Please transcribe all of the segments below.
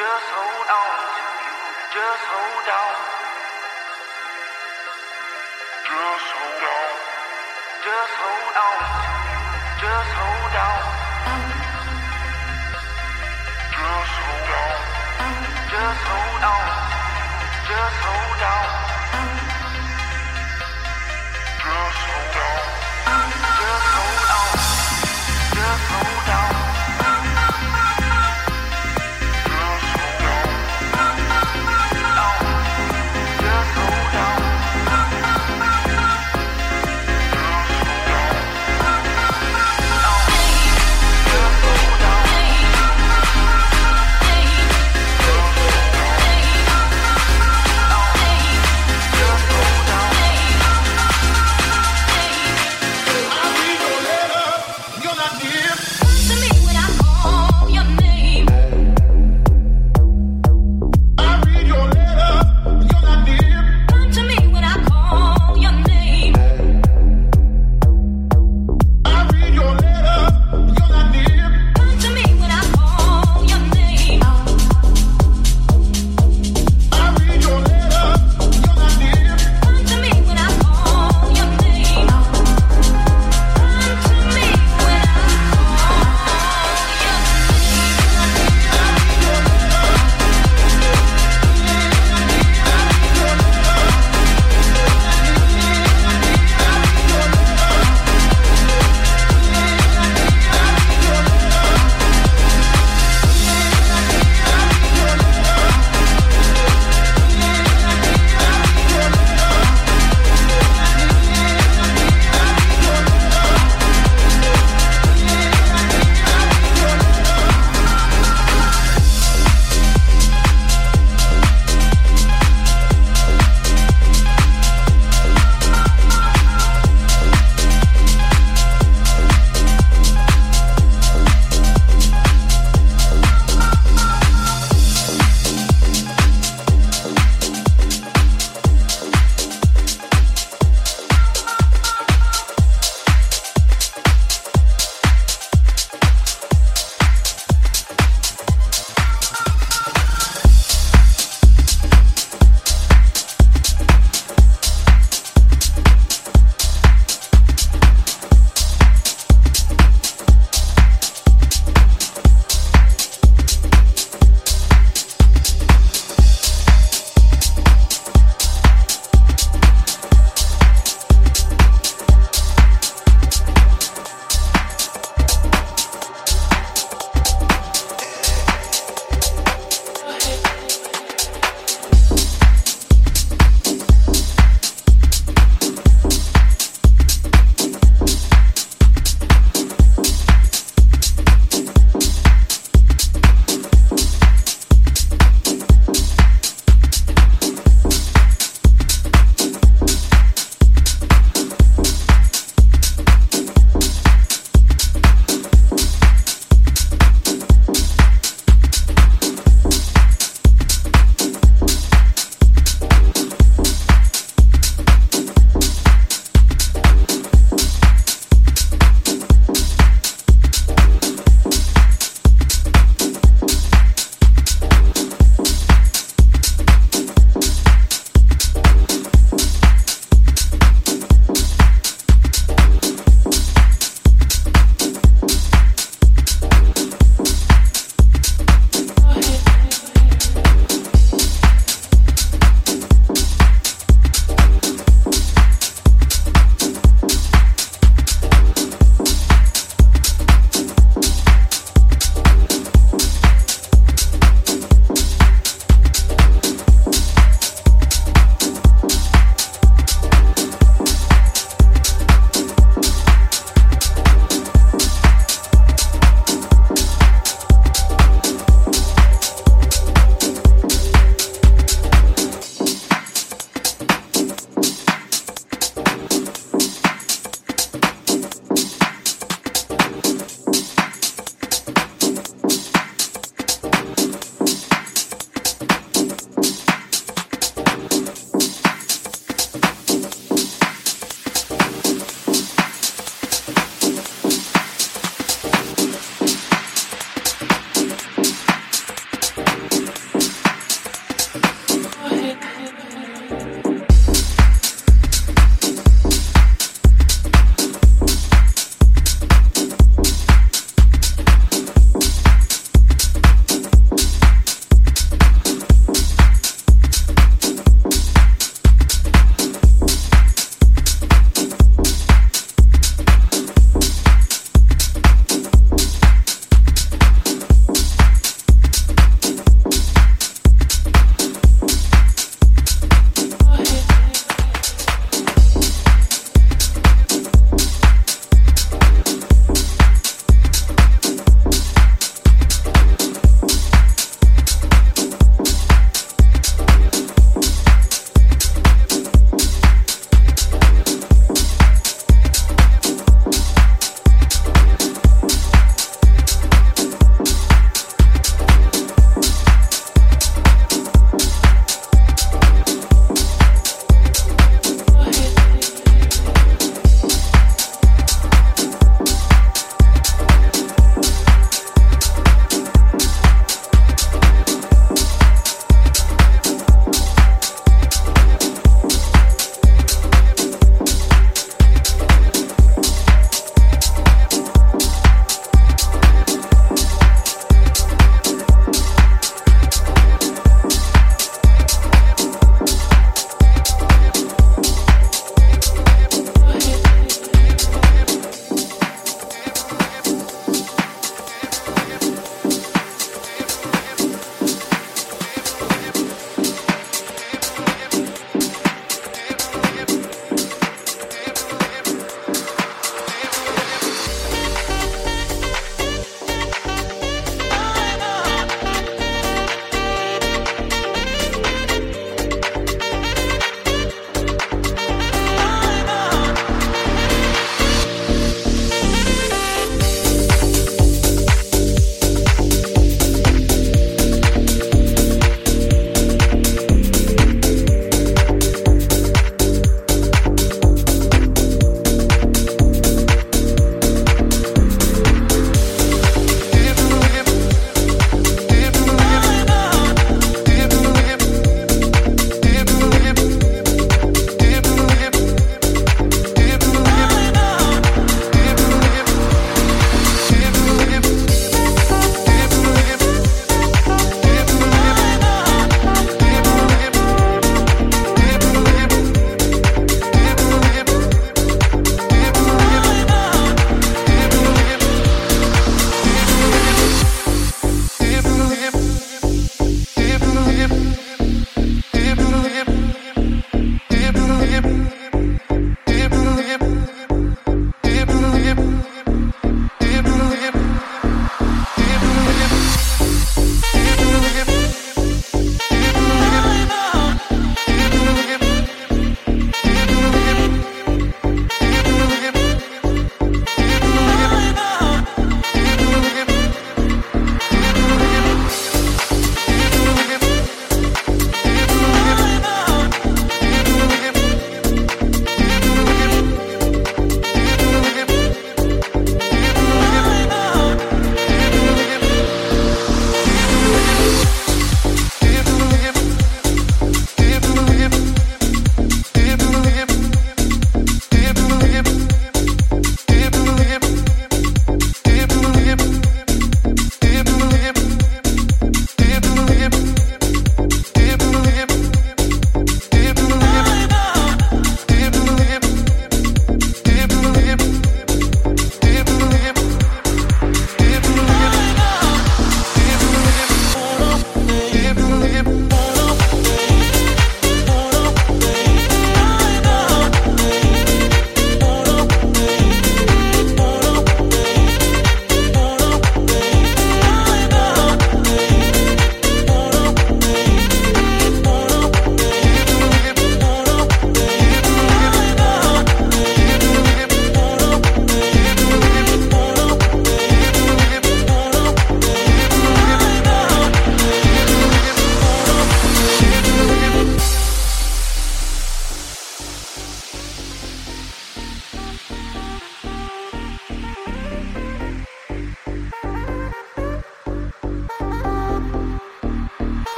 Just hold on to you. Just hold on. Just hold on. Just hold on to you. Just hold on. Just hold on. Just hold on. Just hold on.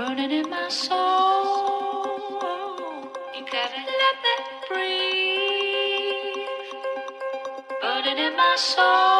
burning in my soul. You gotta let that breathe, burning in my soul.